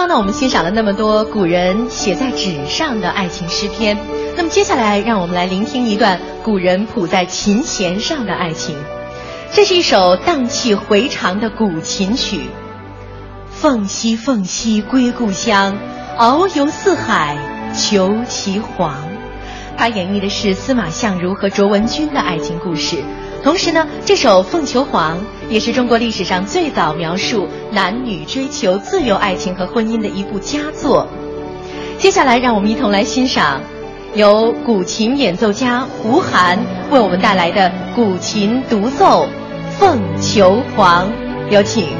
刚呢，我们欣赏了那么多古人写在纸上的爱情诗篇，那么接下来让我们来聆听一段古人谱在琴弦上的爱情。这是一首荡气回肠的古琴曲。凤兮凤兮归故乡，遨游四海求其凰。它演绎的是司马相如和卓文君的爱情故事。同时呢，这首《凤求凰》也是中国历史上最早描述男女追求自由爱情和婚姻的一部佳作。接下来，让我们一同来欣赏由古琴演奏家胡涵为我们带来的古琴独奏《凤求凰》，有请。